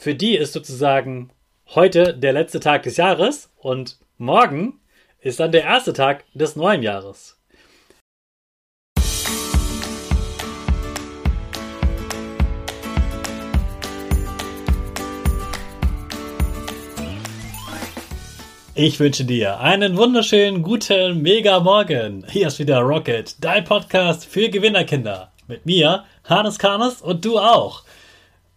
Für die ist sozusagen heute der letzte Tag des Jahres und morgen ist dann der erste Tag des neuen Jahres. Ich wünsche dir einen wunderschönen guten Mega Morgen. Hier ist wieder Rocket, dein Podcast für Gewinnerkinder. Mit mir, Hannes Karnes und du auch.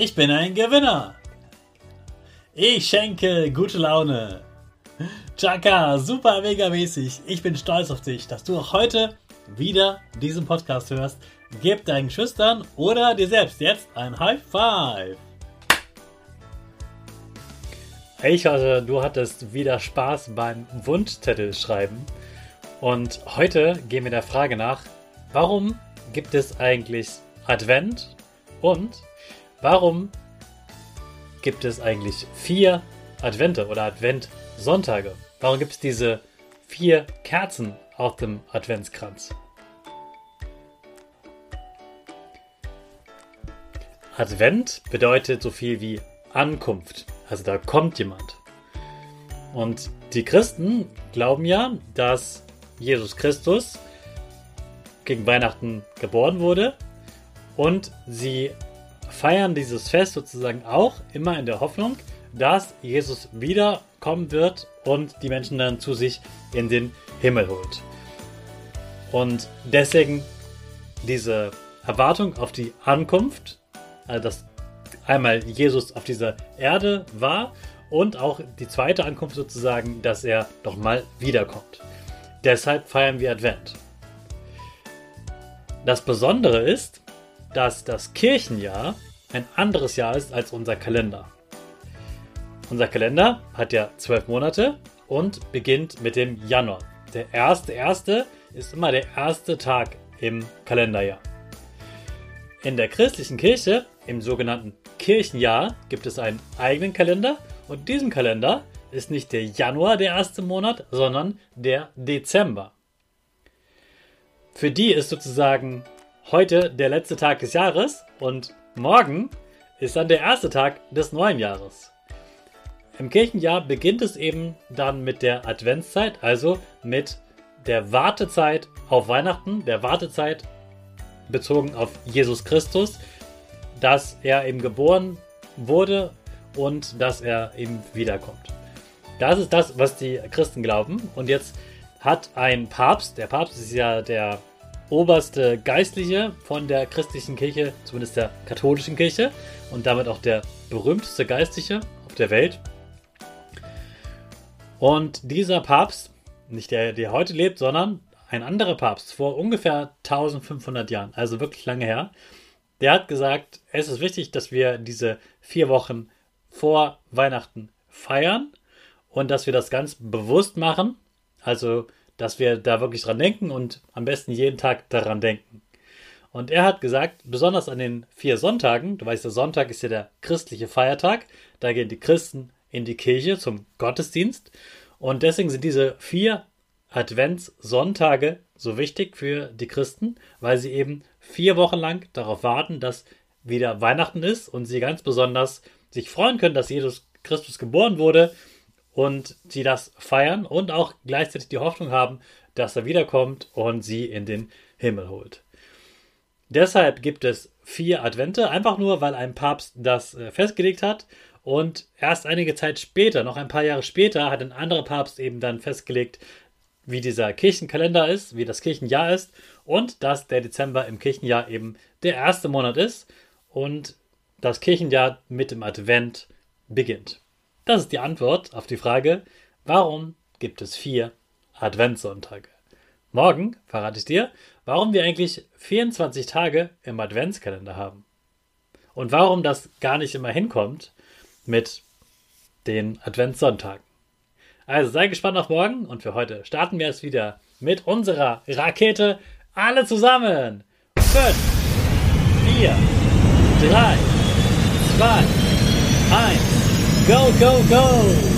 Ich bin ein Gewinner. Ich schenke gute Laune. Chaka, super mega mäßig. Ich bin stolz auf dich, dass du auch heute wieder diesen Podcast hörst. Gib deinen Schüchtern oder dir selbst jetzt ein High Five. Ich hoffe, du hattest wieder Spaß beim Wunschzettel schreiben. Und heute gehen wir der Frage nach, warum gibt es eigentlich Advent und warum gibt es eigentlich vier Advente oder Adventsonntage? Warum gibt es diese vier Kerzen auf dem Adventskranz? Advent bedeutet so viel wie Ankunft. Also da kommt jemand. Und die Christen glauben ja, dass Jesus Christus gegen Weihnachten geboren wurde. Und sie feiern dieses Fest sozusagen auch immer in der Hoffnung, dass Jesus wiederkommen wird und die Menschen dann zu sich in den Himmel holt. Und deswegen diese Erwartung auf die Ankunft, also dass einmal Jesus auf dieser Erde war und auch die zweite Ankunft sozusagen, dass er doch mal wiederkommt. Deshalb feiern wir Advent. Das Besondere ist, dass das Kirchenjahr ein anderes Jahr ist als unser Kalender. Unser Kalender hat ja zwölf Monate und beginnt mit dem Januar. Der erste erste ist immer der erste Tag im Kalenderjahr. In der christlichen Kirche, im sogenannten Kirchenjahr, gibt es einen eigenen Kalender und diesem Kalender ist nicht der Januar der erste Monat, sondern der Dezember. Für die ist sozusagen heute der letzte Tag des Jahres und morgen ist dann der erste Tag des neuen Jahres. Im Kirchenjahr beginnt es eben dann mit der Adventszeit, also mit der Wartezeit auf Weihnachten, der Wartezeit bezogen auf Jesus Christus, dass er eben geboren wurde und dass er eben wiederkommt. Das ist das, was die Christen glauben. Und jetzt hat ein Papst, der Papst ist ja der oberste Geistliche von der christlichen Kirche, zumindest der katholischen Kirche und damit auch der berühmteste Geistliche auf der Welt. Und dieser Papst, nicht der, der heute lebt, sondern ein anderer Papst vor ungefähr 1500 Jahren, also wirklich lange her, der hat gesagt, es ist wichtig, dass wir diese vier Wochen vor Weihnachten feiern und dass wir das ganz bewusst machen. Also, dass wir da wirklich dran denken und am besten jeden Tag daran denken. Und er hat gesagt, besonders an den vier Sonntagen, du weißt, der Sonntag ist ja der christliche Feiertag, da gehen die Christen in die Kirche zum Gottesdienst. Und deswegen sind diese vier Adventssonntage so wichtig für die Christen, weil sie eben vier Wochen lang darauf warten, dass wieder Weihnachten ist und sie ganz besonders sich freuen können, dass Jesus Christus geboren wurde und sie das feiern und auch gleichzeitig die Hoffnung haben, dass er wiederkommt und sie in den Himmel holt. Deshalb gibt es vier Advente, einfach nur, weil ein Papst das äh, festgelegt hat. Und erst einige Zeit später, noch ein paar Jahre später, hat ein anderer Papst eben dann festgelegt, wie dieser Kirchenkalender ist, wie das Kirchenjahr ist und dass der Dezember im Kirchenjahr eben der erste Monat ist und das Kirchenjahr mit dem Advent beginnt. Das ist die Antwort auf die Frage, warum gibt es vier Adventssonntage? Morgen verrate ich dir, warum wir eigentlich 24 Tage im Adventskalender haben. Und warum das gar nicht immer hinkommt mit den Adventssonntagen. Also sei gespannt auf morgen und für heute starten wir es wieder mit unserer Rakete. Alle zusammen. 5, 4, 3, 2, 1. Go, go, go!